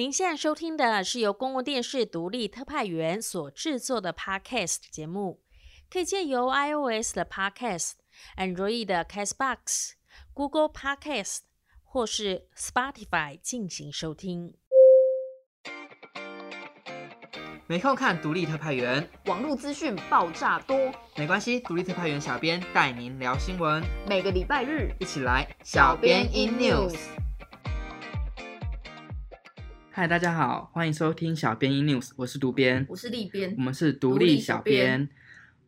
您现在收听的是由公共电视独立特派员所制作的 Podcast 节目，可以借由 iOS 的 Podcast、Android 的 Castbox、Google Podcast 或是 Spotify 进行收听。没空看独立特派员，网络资讯爆炸多，没关系，独立特派员小编带您聊新闻。每个礼拜日一起来小编 in news。嗨，大家好，欢迎收听小编 in news，我是独编，我是立编，我们是独立小编。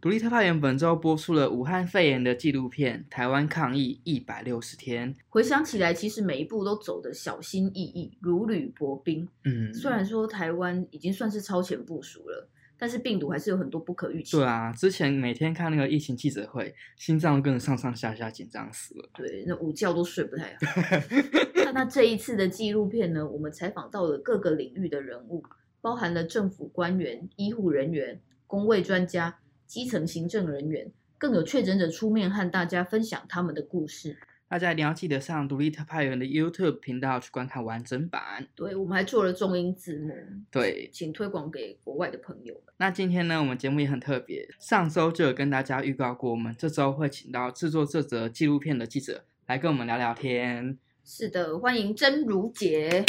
独立特派员本周播出了武汉肺炎的纪录片《台湾抗疫一百六十天》。回想起来，其实每一步都走得小心翼翼，如履薄冰。嗯，虽然说台湾已经算是超前部署了。但是病毒还是有很多不可预期。对啊，之前每天看那个疫情记者会，心脏都跟着上上下下紧张死了。对，那午觉都睡不太好。那那这一次的纪录片呢，我们采访到了各个领域的人物，包含了政府官员、医护人员、公卫专家、基层行政人员，更有确诊者出面和大家分享他们的故事。大家一定要记得上独立特派员的 YouTube 频道去观看完整版。对，我们还做了中英字幕。对，请推广给国外的朋友们。那今天呢，我们节目也很特别。上周就有跟大家预告过，我们这周会请到制作这则纪录片的记者来跟我们聊聊天。是的，欢迎真如姐。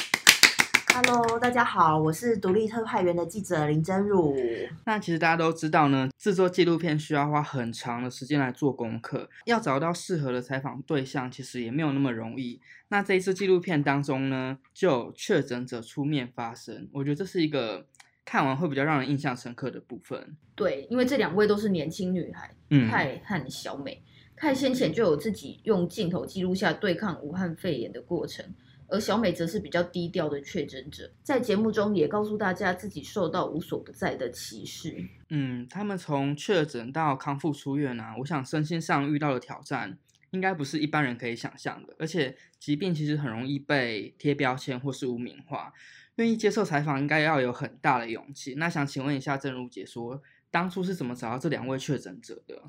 Hello，大家好，我是独立特派员的记者林真如。那其实大家都知道呢，制作纪录片需要花很长的时间来做功课，要找到适合的采访对象，其实也没有那么容易。那这一次纪录片当中呢，就有确诊者出面发声，我觉得这是一个看完会比较让人印象深刻的部分。对，因为这两位都是年轻女孩，嗯，泰和小美。泰先前就有自己用镜头记录下对抗武汉肺炎的过程。而小美则是比较低调的确诊者，在节目中也告诉大家自己受到无所不在的歧视。嗯，他们从确诊到康复出院啊，我想身心上遇到的挑战，应该不是一般人可以想象的。而且疾病其实很容易被贴标签或是污名化，愿意接受采访应该要有很大的勇气。那想请问一下真如姐说，当初是怎么找到这两位确诊者的？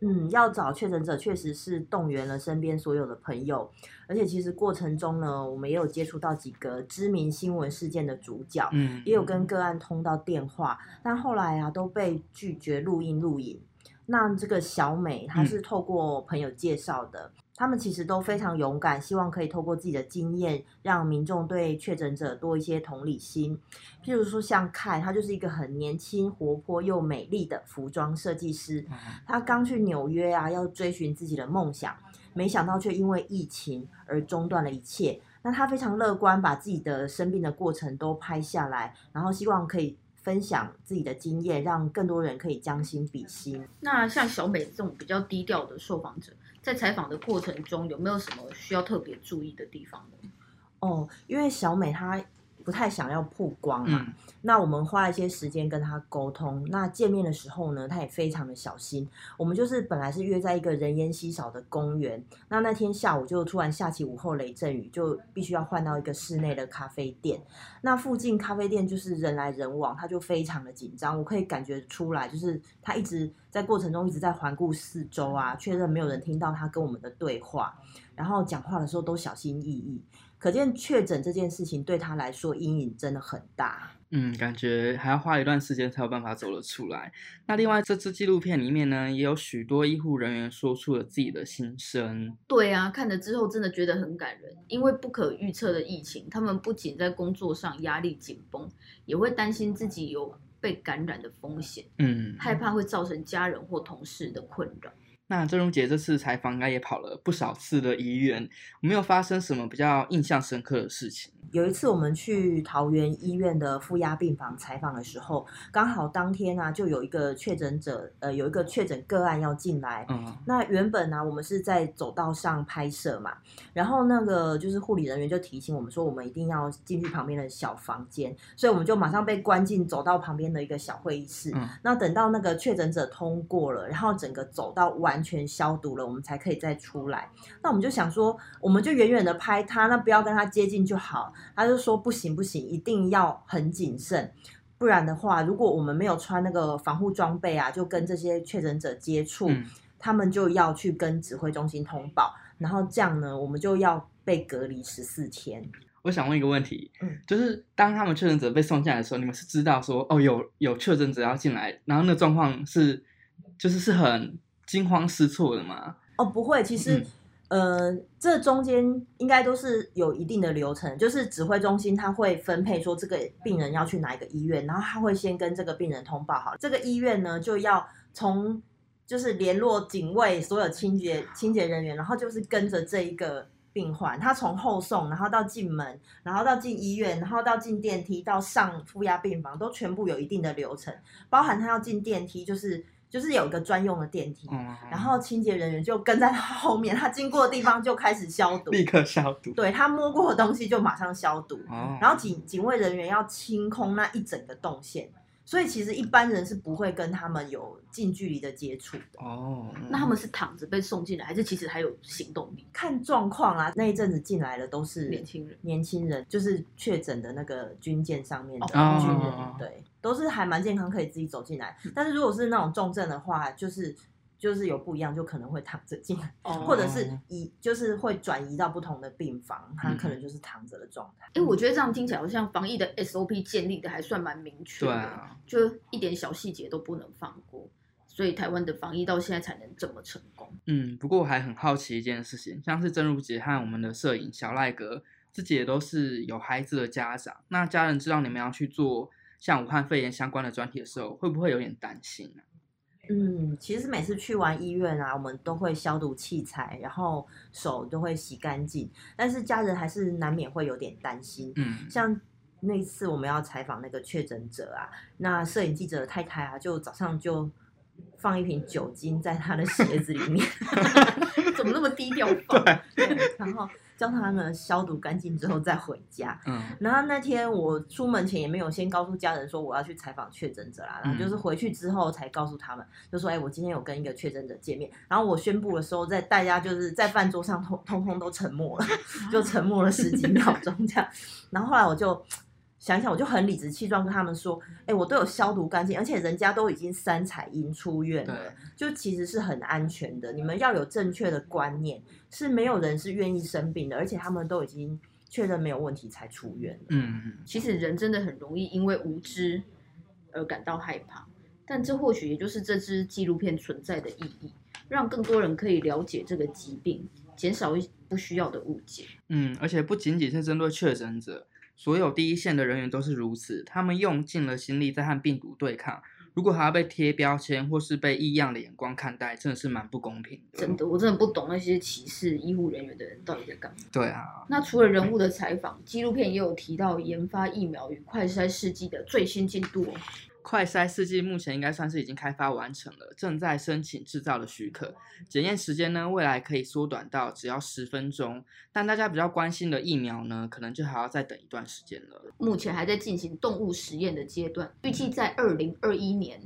嗯，要找确诊者确实是动员了身边所有的朋友，而且其实过程中呢，我们也有接触到几个知名新闻事件的主角，嗯，也有跟个案通到电话，但后来啊都被拒绝录音录影。那这个小美，她是透过朋友介绍的。嗯他们其实都非常勇敢，希望可以透过自己的经验，让民众对确诊者多一些同理心。譬如说，像凯，他就是一个很年轻、活泼又美丽的服装设计师。他刚去纽约啊，要追寻自己的梦想，没想到却因为疫情而中断了一切。那他非常乐观，把自己的生病的过程都拍下来，然后希望可以分享自己的经验，让更多人可以将心比心。那像小美这种比较低调的受访者，在采访的过程中，有没有什么需要特别注意的地方呢？哦，因为小美她不太想要曝光嘛，嗯，那我们花了一些时间跟他沟通。那见面的时候呢，他也非常的小心。我们就是本来是约在一个人烟稀少的公园，那那天下午就突然下起午后雷阵雨，就必须要换到一个室内的咖啡店。那附近咖啡店就是人来人往，他就非常的紧张。我可以感觉出来，就是他一直在过程中一直在环顾四周啊，确认没有人听到他跟我们的对话，然后讲话的时候都小心翼翼。可见确诊这件事情对他来说阴影真的很大。嗯，感觉还要花一段时间才有办法走得出来。那另外这支纪录片里面呢，也有许多医护人员说出了自己的心声。对啊，看了之后真的觉得很感人。因为不可预测的疫情，他们不仅在工作上压力紧绷，也会担心自己有被感染的风险。嗯，害怕会造成家人或同事的困扰。那郑荣杰这次采访应该也跑了不少次的医院，没有发生什么比较印象深刻的事情？有一次我们去桃园医院的负压病房采访的时候，刚好当天啊就有一个确诊者，呃，有一个确诊个案要进来。嗯，那原本呢、啊，我们是在走道上拍摄嘛，然后那个就是护理人员就提醒我们说，我们一定要进去旁边的小房间，所以我们就马上被关进走道旁边的一个小会议室。嗯，那等到那个确诊者通过了，然后整个走道完全消毒了，我们才可以再出来。那我们就想说，我们就远远的拍他，那不要跟他接近就好。他就说不行不行，一定要很谨慎，不然的话，如果我们没有穿那个防护装备啊，就跟这些确诊者接触，嗯，他们就要去跟指挥中心通报，然后这样呢，我们就要被隔离十四天。我想问一个问题，嗯，就是当他们确诊者被送进来的时候，你们是知道说哦有有确诊者要进来，然后那状况是就是是很惊慌失措的吗？哦，不会，其实。呃，这中间应该都是有一定的流程，就是指挥中心他会分配说这个病人要去哪一个医院，然后他会先跟这个病人通报好，这个医院呢就要从就是联络警卫所有清洁清洁人员，然后就是跟着这一个病患，他从后送，然后到进门，然后到进医院，然后到进电梯，到上负压病房，都全部有一定的流程，包含他要进电梯就是。就是有一个专用的电梯，嗯、然后清洁人员就跟在他后面，他经过的地方就开始消毒，立刻消毒。对，他摸过的东西就马上消毒。哦、然后警警卫人员要清空那一整个动线，所以其实一般人是不会跟他们有近距离的接触的。哦，那他们是躺着被送进来，还是其实还有行动力？看状况啊。那一阵子进来的都是年轻人，年轻人就是确诊的那个军舰上面的军人，哦、对。都是还蛮健康，可以自己走进来。但是如果是那种重症的话，就是就是有不一样，就可能会躺着进 或者是移，就是会转移到不同的病房，他可能就是躺着的状态。哎、嗯，我觉得这样听起来好像防疫的 SOP 建立的还算蛮明确的，啊、就一点小细节都不能放过，所以台湾的防疫到现在才能这么成功。嗯，不过我还很好奇一件事情，像是真如姐和我们的摄影小赖哥自己也都是有孩子的家长，那家人知道你们要去做。像武汉肺炎相关的专题的时候，会不会有点担心呢？嗯，其实每次去完医院啊，我们都会消毒器材，然后手都会洗干净。但是家人还是难免会有点担心。嗯，像那次我们要采访那个确诊者啊，那摄影记者的太太啊，就早上就放一瓶酒精在他的鞋子里面 怎么那么低调放？对，然后。叫他们消毒干净之后再回家。嗯，然后那天我出门前也没有先告诉家人说我要去采访确诊者啦，然后就是回去之后才告诉他们，就说哎，我今天有跟一个确诊者见面。然后我宣布的时候，在大家就是在饭桌上通通通都沉默了，就沉默了十几秒钟这样。然后后来我就。想想我就很理直气壮跟他们说，哎，我都有消毒干净，而且人家都已经三彩阴出院了，就其实是很安全的。你们要有正确的观念，是没有人是愿意生病的，而且他们都已经确认没有问题才出院嗯。嗯，其实人真的很容易因为无知而感到害怕，但这或许也就是这支纪录片存在的意义，让更多人可以了解这个疾病，减少一不需要的误解。嗯，而且不仅仅是针对确诊者。所有第一线的人员都是如此，他们用尽了心力在和病毒对抗。如果还要被贴标签或是被异样的眼光看待，真的是蛮不公平的。真的，我真的不懂那些歧视医护人员的人到底在干嘛。对啊。那除了人物的采访，纪录片也有提到研发疫苗与快筛试剂的最新进度哦。快筛试剂目前应该算是已经开发完成了，正在申请制造的许可。检验时间呢，未来可以缩短到只要十分钟。但大家比较关心的疫苗呢，可能就还要再等一段时间了。目前还在进行动物实验的阶段，预计在二零二一年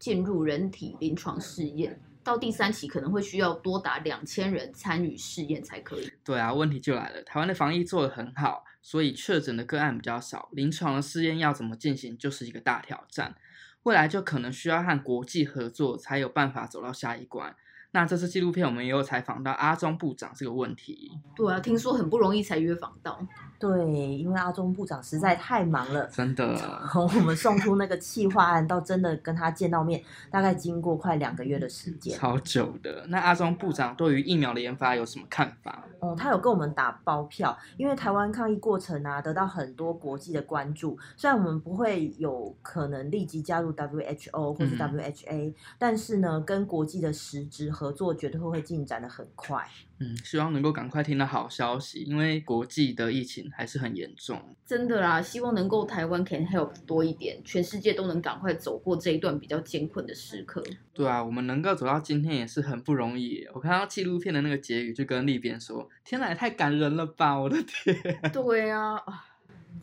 进入人体临床试验。到第三期可能会需要多达两千人参与试验才可以。对啊，问题就来了，台湾的防疫做得很好，所以确诊的个案比较少，临床的试验要怎么进行就是一个大挑战。未来就可能需要和国际合作，才有办法走到下一关。那这次纪录片我们也有采访到阿中部长这个问题。对啊，听说很不容易才约访到。对，因为阿中部长实在太忙了，真的。从我们送出那个企划案到真的跟他见到面，大概经过快两个月的时间，超久的。那阿中部长对于疫苗的研发有什么看法？哦，他有跟我们打包票，因为台湾抗疫过程啊，得到很多国际的关注。虽然我们不会有可能立即加入 WHO 或是 WHA，嗯，但是呢，跟国际的实质合作绝对会进展的很快。嗯，希望能够赶快听到好消息，因为国际的疫情还是很严重。真的啦，希望能够台湾 can help 多一点，全世界都能赶快走过这一段比较艰困的时刻。对啊，我们能够走到今天也是很不容易。我看到纪录片的那个结语，就跟立边说：“天哪，也太感人了吧！”我的天。对啊，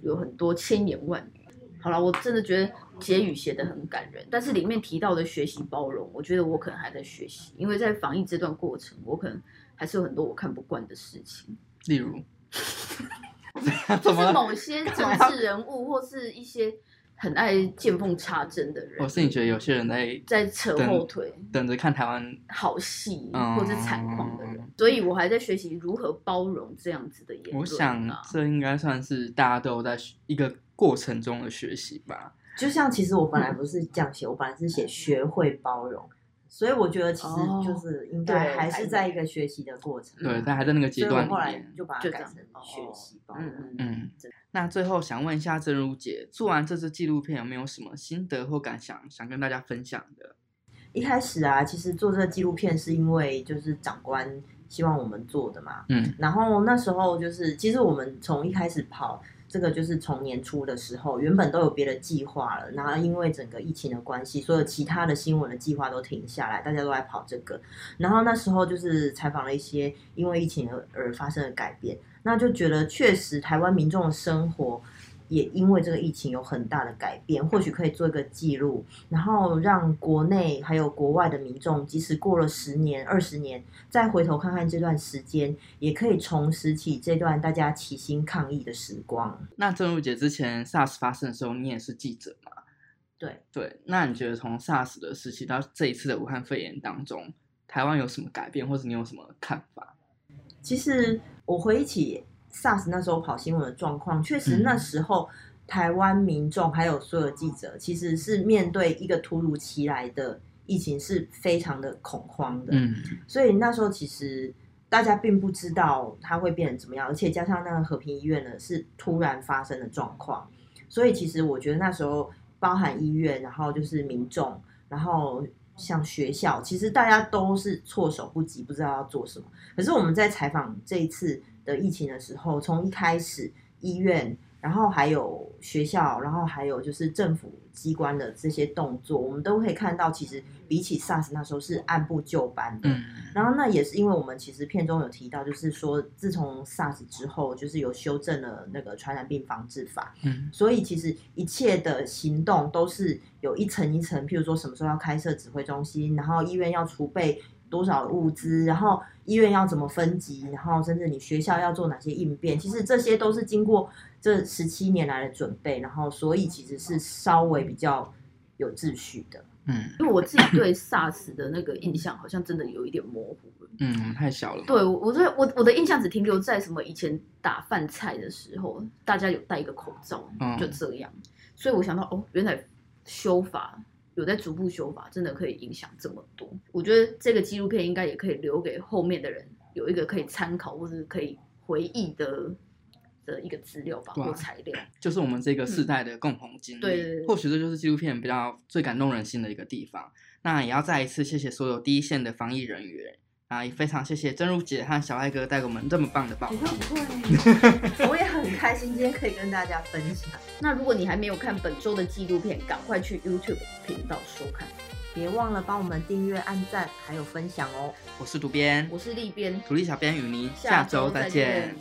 有很多千言万语。好了，我真的觉得结语写得很感人，但是里面提到的学习包容，我觉得我可能还在学习，因为在防疫这段过程，我可能。还是有很多我看不惯的事情，例如，就是某些政治人物或是一些很爱见缝插针的人。我是你觉得有些人在在扯后腿，等着看台湾好戏、嗯、或者惨况的人，所以我还在学习如何包容这样子的言论、啊。我想这应该算是大家都在一个过程中的学习吧。就像其实我本来不是这样写，嗯、我本来是写学会包容。所以我觉得其实就是应该还是在一个学习的过程，对，但还在那个阶段里面，后来就把它改成学习吧。嗯嗯嗯。那最后想问一下真如姐，做完这支纪录片有没有什么心得或感想想跟大家分享的？一开始啊，其实做这个纪录片是因为就是长官希望我们做的嘛。嗯。然后那时候就是，其实我们从一开始跑。这个就是从年初的时候，原本都有别的计划了，然后因为整个疫情的关系，所有其他的新闻的计划都停下来，大家都在跑这个。然后那时候就是采访了一些因为疫情而而发生的改变，那就觉得确实台湾民众的生活。也因为这个疫情有很大的改变，或许可以做一个记录，然后让国内还有国外的民众，即使过了十年、二十年，再回头看看这段时间，也可以重拾起这段大家齐心抗疫的时光。那真如姐之前 SARS 发生的时候，你也是记者嘛？对对，那你觉得从 SARS 的时期到这一次的武汉肺炎当中，台湾有什么改变，或者你有什么看法？其实我回忆起。SARS 那时候跑新闻的状况，确实那时候台湾民众还有所有记者，其实是面对一个突如其来的疫情，是非常的恐慌的。嗯，所以那时候其实大家并不知道它会变成怎么样，而且加上那个和平医院呢是突然发生的状况，所以其实我觉得那时候包含医院，然后就是民众，然后像学校，其实大家都是措手不及，不知道要做什么。可是我们在采访这一次。的疫情的时候，从一开始医院，然后还有学校，然后还有就是政府机关的这些动作，我们都可以看到，其实比起 SARS 那时候是按部就班的。嗯。然后那也是因为我们其实片中有提到，就是说自从 SARS 之后，就是有修正了那个传染病防治法。嗯。所以其实一切的行动都是有一层一层，譬如说什么时候要开设指挥中心，然后医院要储备多少物资，然后医院要怎么分级，然后甚至你学校要做哪些应变，其实这些都是经过这十七年来的准备，然后所以其实是稍微比较有秩序的。嗯，因为我自己对 SARS 的那个印象好像真的有一点模糊了。嗯，太小了。对，我我我我的印象只停留在什么以前打饭菜的时候，大家有戴一个口罩，嗯就这样。嗯，所以我想到哦，原来修法。有在逐步修法，真的可以影响这么多。我觉得这个纪录片应该也可以留给后面的人有一个可以参考或是可以回忆的的一个资料吧，或材料。就是我们这个世代的共同经历。嗯、对，对，对，或许这就是纪录片比较最感动人心的一个地方。那也要再一次谢谢所有第一线的防疫人员。啊，也非常谢谢真如姐和小爱哥带给我们这么棒的报道。不会，我也很开心今天可以跟大家分享。那如果你还没有看本周的纪录片，赶快去 YouTube 频道收看，别忘了帮我们订阅、按赞还有分享哦。我是主编，我是立编，土力小编与您下周再见。